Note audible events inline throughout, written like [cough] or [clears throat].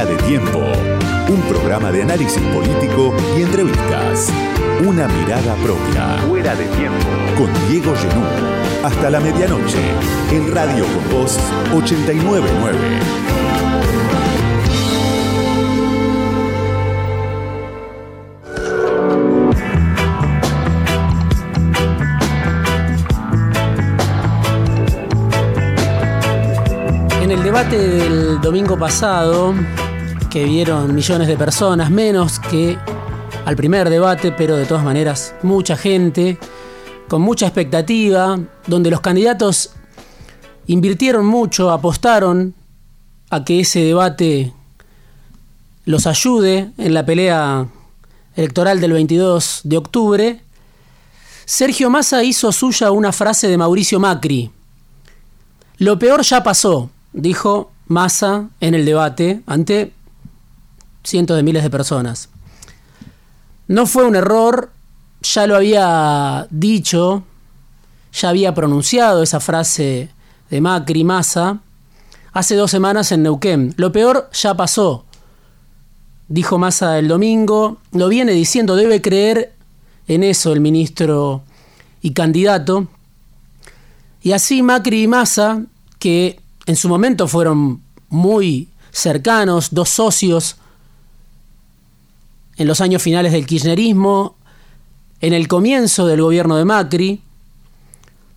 Fuera de tiempo. Un programa de análisis político y entrevistas. Una mirada propia. Fuera de tiempo. Con Diego Genú. Hasta la medianoche. En Radio con Voz 899. En el debate del domingo pasado, que vieron millones de personas, menos que al primer debate, pero de todas maneras mucha gente, con mucha expectativa, donde los candidatos invirtieron mucho, apostaron a que ese debate los ayude en la pelea electoral del 22 de octubre, Sergio Massa hizo suya una frase de Mauricio Macri. Lo peor ya pasó, dijo Massa en el debate ante cientos de miles de personas. No fue un error, ya lo había dicho, ya había pronunciado esa frase de Macri Massa hace dos semanas en Neuquén. Lo peor ya pasó, dijo Massa el domingo, lo viene diciendo, debe creer en eso el ministro y candidato. Y así Macri y Massa, que en su momento fueron muy cercanos, dos socios en los años finales del kirchnerismo, en el comienzo del gobierno de Macri,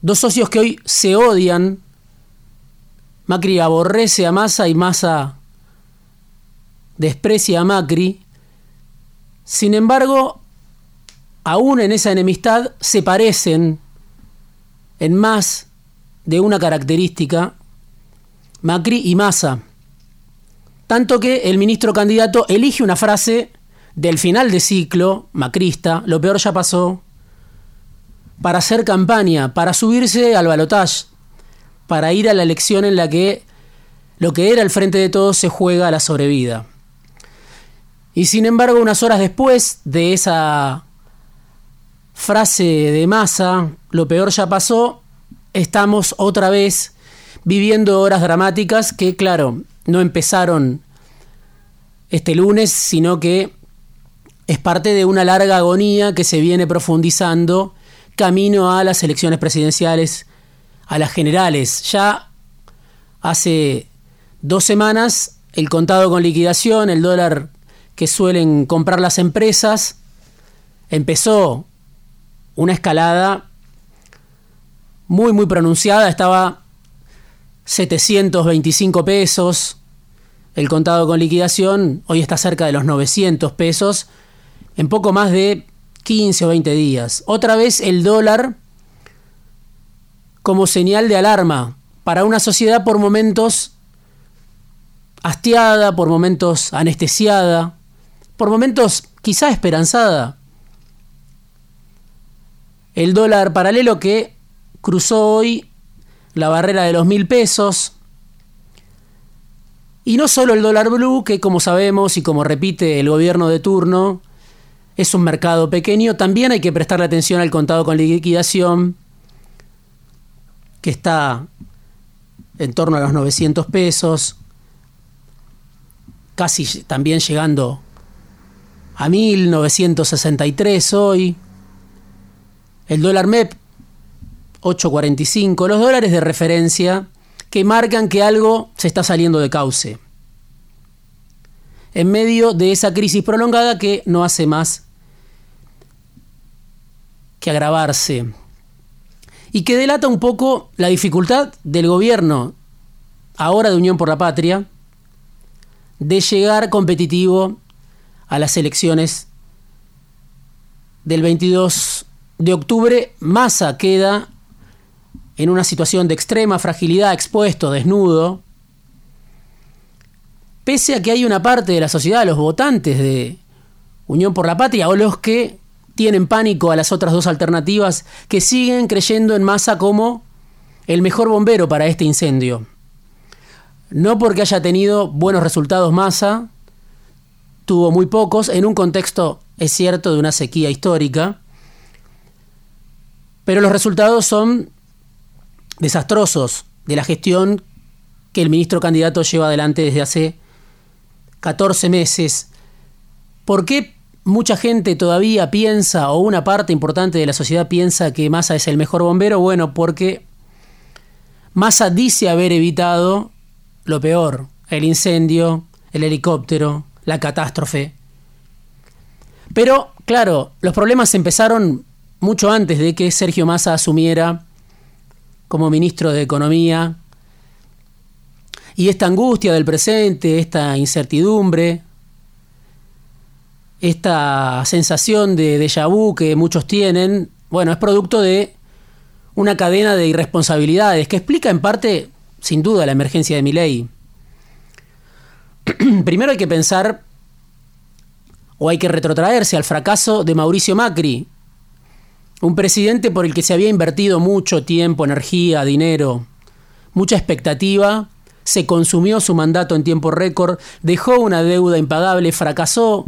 dos socios que hoy se odian. Macri aborrece a Massa y Massa desprecia a Macri. Sin embargo, aún en esa enemistad se parecen en más de una característica Macri y Massa. Tanto que el ministro candidato elige una frase del final de ciclo macrista, lo peor ya pasó, para hacer campaña, para subirse al balotaje, para ir a la elección en la que lo que era el frente de todos se juega a la sobrevida. Y sin embargo, unas horas después de esa frase de masa, lo peor ya pasó, estamos otra vez viviendo horas dramáticas que, claro, no empezaron este lunes, sino que es parte de una larga agonía que se viene profundizando camino a las elecciones presidenciales, a las generales. Ya hace dos semanas el contado con liquidación, el dólar que suelen comprar las empresas, empezó una escalada muy, muy pronunciada, estaba 725 pesos, el contado con liquidación, hoy está cerca de los 900 pesos, en poco más de 15 o 20 días. Otra vez el dólar como señal de alarma para una sociedad por momentos hastiada, por momentos anestesiada, por momentos quizá esperanzada. El dólar paralelo que cruzó hoy la barrera de los mil pesos. Y no solo el dólar blue, que como sabemos y como repite el gobierno de turno, es un mercado pequeño, también hay que prestarle atención al contado con liquidación, que está en torno a los 900 pesos, casi también llegando a 1963 hoy. El dólar MEP 8.45, los dólares de referencia que marcan que algo se está saliendo de cauce. En medio de esa crisis prolongada que no hace más que agravarse y que delata un poco la dificultad del gobierno, ahora de Unión por la Patria, de llegar competitivo a las elecciones del 22 de octubre. Massa queda en una situación de extrema fragilidad, expuesto, desnudo, pese a que hay una parte de la sociedad, los votantes de Unión por la Patria, o los que tienen pánico a las otras dos alternativas, que siguen creyendo en Massa como el mejor bombero para este incendio. No porque haya tenido buenos resultados Massa, tuvo muy pocos, en un contexto, es cierto, de una sequía histórica, pero los resultados son desastrosos de la gestión que el ministro candidato lleva adelante desde hace 14 meses, ¿por qué mucha gente todavía piensa, o una parte importante de la sociedad piensa que Massa es el mejor bombero? Bueno, porque Massa dice haber evitado lo peor, el incendio, el helicóptero, la catástrofe. Pero, claro, los problemas empezaron mucho antes de que Sergio Massa asumiera como ministro de Economía. Y esta angustia del presente, esta incertidumbre, esta sensación de déjà vu que muchos tienen, bueno, es producto de una cadena de irresponsabilidades que explica en parte, sin duda, la emergencia de mi ley. [clears throat] Primero hay que pensar o hay que retrotraerse al fracaso de Mauricio Macri, un presidente por el que se había invertido mucho tiempo, energía, dinero, mucha expectativa, se consumió su mandato en tiempo récord, dejó una deuda impagable, fracasó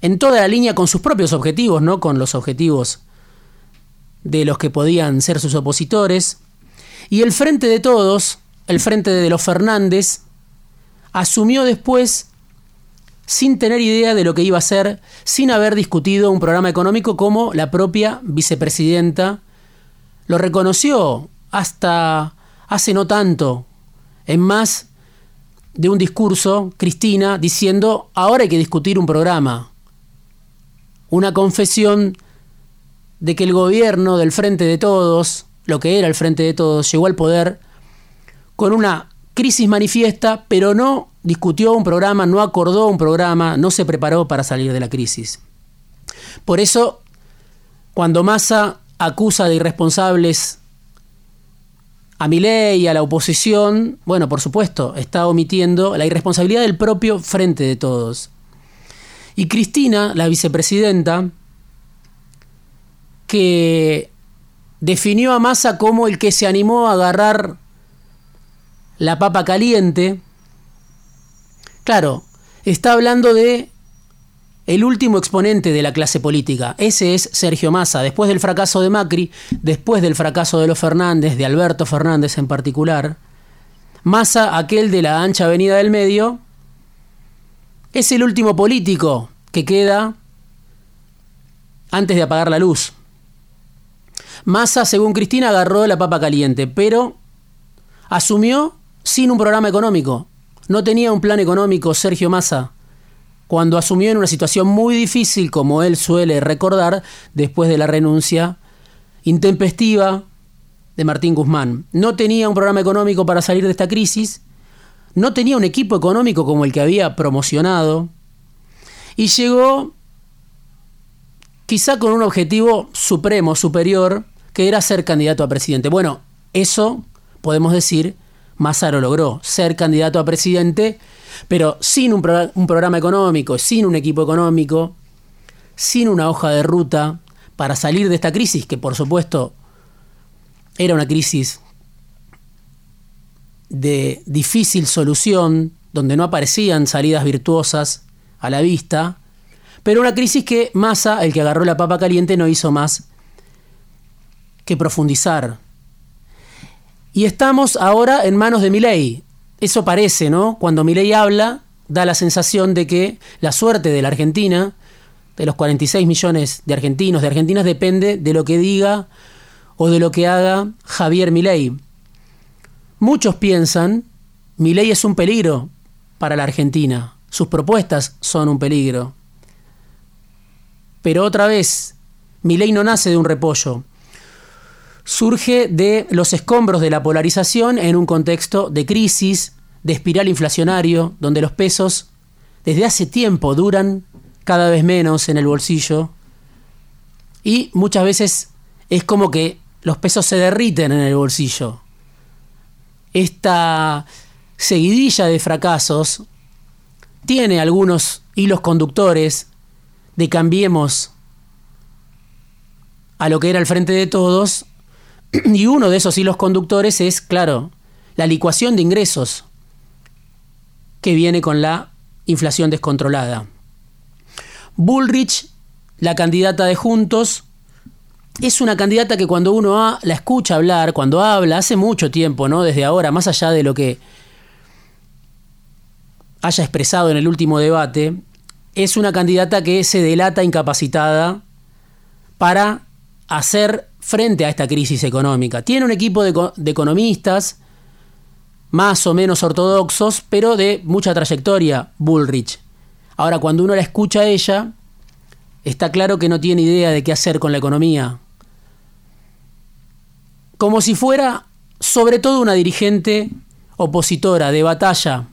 en toda la línea con sus propios objetivos, no con los objetivos de los que podían ser sus opositores. Y el frente de todos, el frente de los Fernández, asumió después sin tener idea de lo que iba a hacer, sin haber discutido un programa económico como la propia vicepresidenta lo reconoció hasta hace no tanto, en más de un discurso, Cristina, diciendo, ahora hay que discutir un programa. Una confesión de que el gobierno del Frente de Todos, lo que era el Frente de Todos, llegó al poder con una crisis manifiesta, pero no discutió un programa, no acordó un programa, no se preparó para salir de la crisis. Por eso, cuando Massa acusa de irresponsables a Milei y a la oposición, bueno, por supuesto, está omitiendo la irresponsabilidad del propio frente de todos. Y Cristina, la vicepresidenta, que definió a Massa como el que se animó a agarrar la papa caliente, claro, está hablando de el último exponente de la clase política. Ese es Sergio Massa. Después del fracaso de Macri, después del fracaso de los Fernández, de Alberto Fernández en particular, Massa, aquel de la ancha avenida del medio, es el último político que queda antes de apagar la luz. Massa, según Cristina, agarró la papa caliente, pero asumió sin un programa económico. No tenía un plan económico Sergio Massa cuando asumió en una situación muy difícil, como él suele recordar, después de la renuncia intempestiva de Martín Guzmán. No tenía un programa económico para salir de esta crisis, no tenía un equipo económico como el que había promocionado, y llegó quizá con un objetivo supremo, superior, que era ser candidato a presidente. Bueno, eso podemos decir Massa lo logró, ser candidato a presidente, pero sin un, programa económico, sin un equipo económico, sin una hoja de ruta para salir de esta crisis, que por supuesto era una crisis de difícil solución, donde no aparecían salidas virtuosas a la vista, pero una crisis que Massa, el que agarró la papa caliente, no hizo más que profundizar y estamos ahora en manos de Milei. Eso parece, ¿no? Cuando Milei habla, da la sensación de que la suerte de la Argentina, de los 46 millones de argentinos, de argentinas, depende de lo que diga o de lo que haga Javier Milei. Muchos piensan, Milei es un peligro para la Argentina, sus propuestas son un peligro. Pero otra vez, Milei no nace de un repollo, surge de los escombros de la polarización en un contexto de crisis, de espiral inflacionario, donde los pesos desde hace tiempo duran cada vez menos en el bolsillo y muchas veces es como que los pesos se derriten en el bolsillo. Esta seguidilla de fracasos tiene algunos hilos conductores de cambiemos a lo que era el frente de todos Y uno de esos hilos conductores es, claro, la licuación de ingresos que viene con la inflación descontrolada. Bullrich, la candidata de Juntos, es una candidata que cuando uno la escucha hablar, cuando habla, hace mucho tiempo, ¿no? Desde ahora, más allá de lo que haya expresado en el último debate, es una candidata que se delata incapacitada para hacer frente a esta crisis económica. Tiene un equipo de, economistas más o menos ortodoxos, pero de mucha trayectoria, Bullrich. Ahora, cuando uno la escucha a ella, está claro que no tiene idea de qué hacer con la economía. Como si fuera sobre todo una dirigente opositora de batalla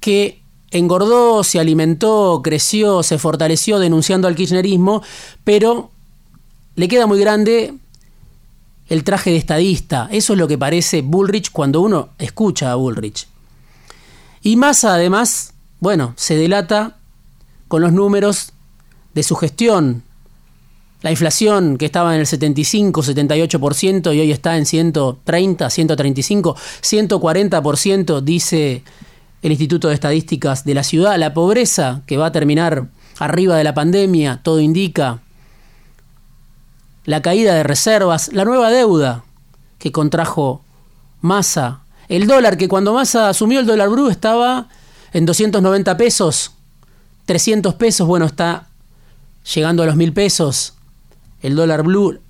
que engordó, se alimentó, creció, se fortaleció denunciando al kirchnerismo, pero le queda muy grande el traje de estadista. Eso es lo que parece Bullrich cuando uno escucha a Bullrich. Y Massa además, bueno, se delata con los números de su gestión. La inflación que estaba en el 75, 78% y hoy está en 130, 135, 140%, dice el Instituto de Estadísticas de la ciudad. La pobreza que va a terminar arriba de la pandemia, todo indica. La caída de reservas, la nueva deuda que contrajo Massa. El dólar que cuando Massa asumió el dólar blue estaba en 290 pesos. 300 pesos, bueno, está llegando a los 1000 pesos. El dólar blue,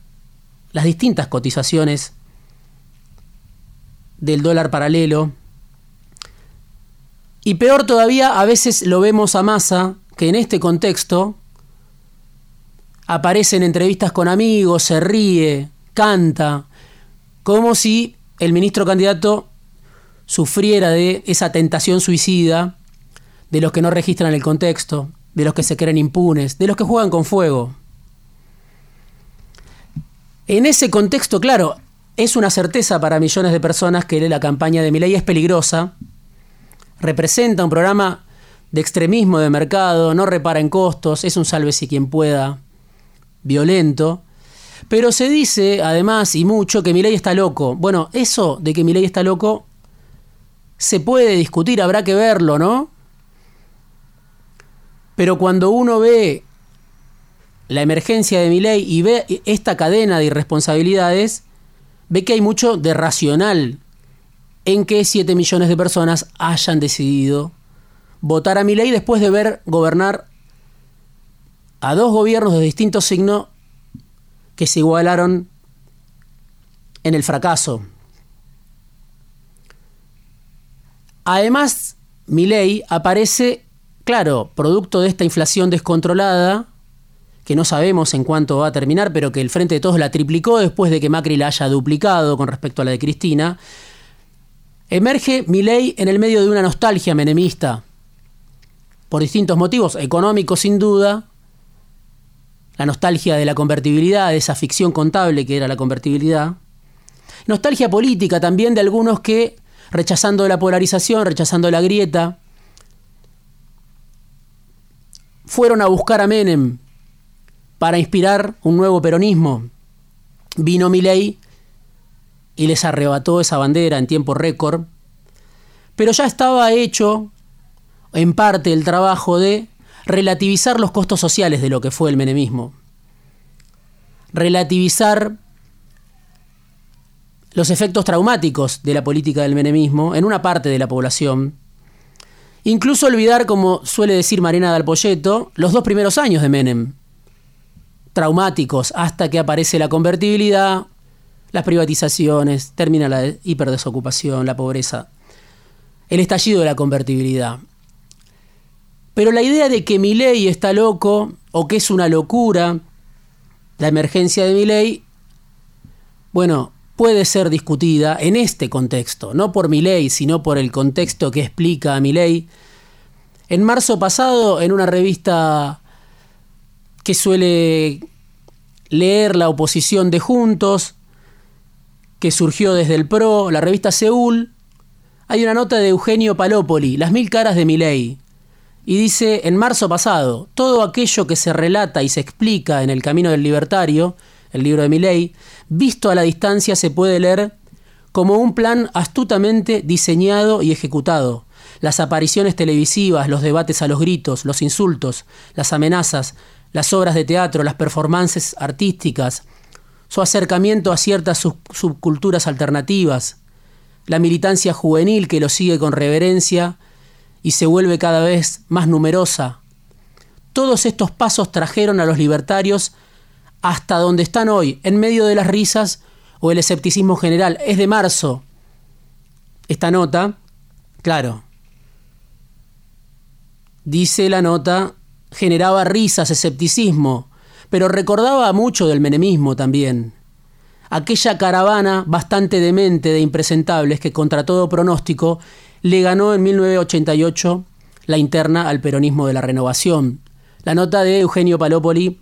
las distintas cotizaciones del dólar paralelo y peor todavía, a veces lo vemos a Massa, que en este contexto aparece en entrevistas con amigos, se ríe, canta, como si el ministro candidato sufriera de esa tentación suicida de los que no registran el contexto, de los que se creen impunes, de los que juegan con fuego. En ese contexto, claro, es una certeza para millones de personas que la campaña de Milei es peligrosa, representa un programa de extremismo de mercado, no repara en costos, es un si quien pueda, violento. Pero se dice, además, y mucho, que Milei está loco. Bueno, eso de que Milei está loco se puede discutir, habrá que verlo, ¿no? Pero cuando uno ve la emergencia de Milei y ve esta cadena de irresponsabilidades, ve que hay mucho de racional en que 7 millones de personas hayan decidido votar a mi ley después de ver gobernar a dos gobiernos de distinto signo que se igualaron en el fracaso. Además, mi ley aparece, claro, producto de esta inflación descontrolada, que no sabemos en cuánto va a terminar, pero que el Frente de Todos la triplicó después de que Macri la haya duplicado con respecto a la de Cristina, Emerge Milei en el medio de una nostalgia menemista, por distintos motivos, económicos sin duda, la nostalgia de la convertibilidad, de esa ficción contable que era la convertibilidad, nostalgia política también de algunos que, rechazando la polarización, rechazando la grieta, fueron a buscar a Menem para inspirar un nuevo peronismo. Vino Milei y les arrebató esa bandera en tiempo récord, pero ya estaba hecho en parte el trabajo de relativizar los costos sociales de lo que fue el menemismo, relativizar los efectos traumáticos de la política del menemismo en una parte de la población, incluso olvidar, como suele decir Marina Dalpolleto, los dos primeros años de Menem, traumáticos hasta que aparece la convertibilidad, las privatizaciones, termina la hiperdesocupación, la pobreza, el estallido de la convertibilidad. Pero la idea de que mi ley está loco o que es una locura, la emergencia de mi ley, bueno, puede ser discutida en este contexto, no por mi ley, sino por el contexto que explica a mi ley. En marzo pasado, en una revista que suele leer la oposición de Juntos, que surgió desde el PRO, la revista Seúl, hay una nota de Eugenio Palópoli, Las mil caras de Milei. Y dice, en marzo pasado, todo aquello que se relata y se explica en El Camino del Libertario, el libro de Milei, visto a la distancia se puede leer como un plan astutamente diseñado y ejecutado. Las apariciones televisivas, los debates a los gritos, los insultos, las amenazas, las obras de teatro, las performances artísticas, su acercamiento a ciertas subculturas alternativas, la militancia juvenil que lo sigue con reverencia y se vuelve cada vez más numerosa. Todos estos pasos trajeron a los libertarios hasta donde están hoy, en medio de las risas o el escepticismo general. Es de marzo esta nota, claro. Dice la nota, generaba risas, escepticismo, pero recordaba mucho del menemismo también. Aquella caravana bastante demente de impresentables que contra todo pronóstico le ganó en 1988 la interna al peronismo de la renovación. La nota de Eugenio Palópoli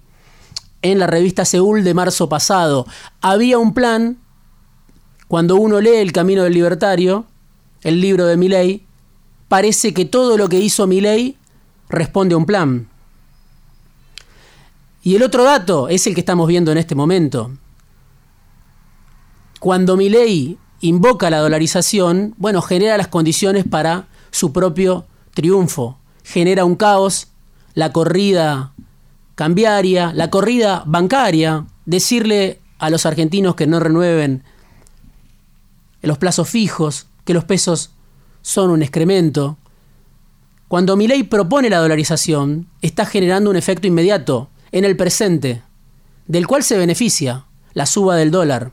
en la revista Seúl de marzo pasado. Había un plan, cuando uno lee El Camino del Libertario, el libro de Milley, parece que todo lo que hizo Milley responde a un plan. Y el otro dato es el que estamos viendo en este momento. Cuando Milley invoca la dolarización, bueno, genera las condiciones para su propio triunfo. Genera un caos, la corrida cambiaria, la corrida bancaria, decirle a los argentinos que no renueven los plazos fijos, que los pesos son un excremento. Cuando Milei propone la dolarización, está generando un efecto inmediato en el presente, del cual se beneficia la suba del dólar,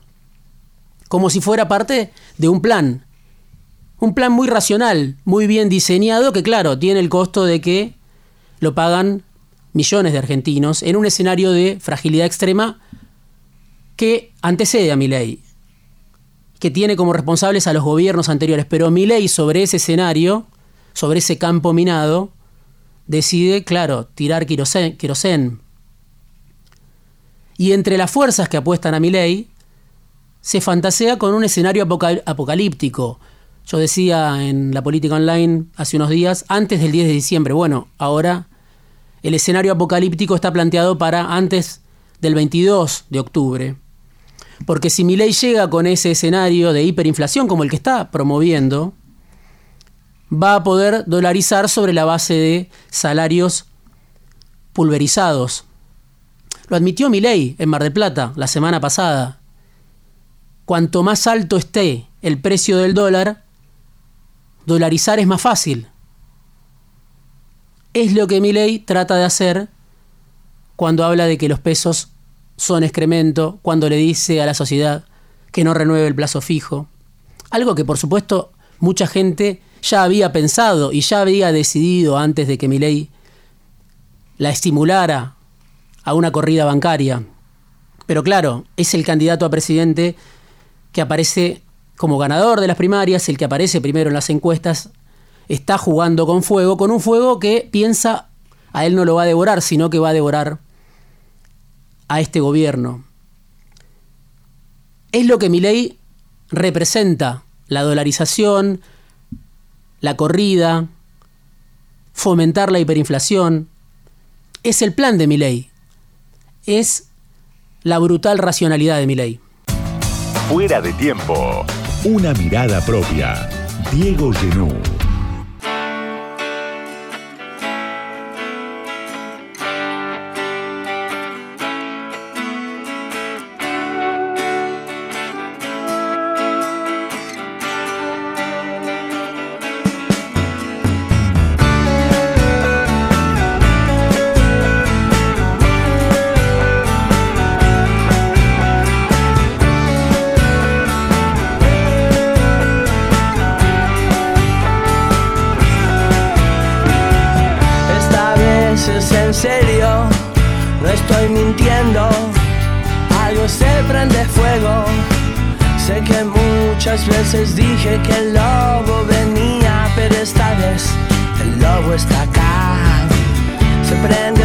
como si fuera parte de un plan. Un plan muy racional, muy bien diseñado, que claro, tiene el costo de que lo pagan millones de argentinos en un escenario de fragilidad extrema que antecede a mi ley, que tiene como responsables a los gobiernos anteriores. Pero mi ley sobre ese escenario, sobre ese campo minado, decide, claro, tirar querosén. Y entre las fuerzas que apuestan a mi ley, se fantasea con un escenario apocalíptico. Yo decía en la política online hace unos días, antes del 10 de diciembre. Bueno, ahora el escenario apocalíptico está planteado para antes del 22 de octubre. Porque si mi ley llega con ese escenario de hiperinflación como el que está promoviendo, va a poder dolarizar sobre la base de salarios pulverizados. Lo admitió mi ley en Mar del Plata la semana pasada. Cuanto más alto esté el precio del dólar, dolarizar es más fácil es lo que ley trata de hacer cuando habla de que los pesos son excremento, cuando le dice a la sociedad que no renueve el plazo fijo. Algo que por supuesto mucha gente ya había pensado y ya había decidido antes de que ley la estimulara a una corrida bancaria. Pero claro, es el candidato a presidente que aparece como ganador de las primarias, el que aparece primero en las encuestas está jugando con fuego, con un fuego que piensa a él no lo va a devorar, sino que va a devorar a este gobierno. Es lo que mi ley representa, la dolarización, la corrida, fomentar la hiperinflación. Es el plan de mi ley. Es la brutal racionalidad de mi ley. Fuera de tiempo. Una mirada propia. Diego Genú. Muchas veces dije que el lobo venía, pero esta vez el lobo está acá. Se prende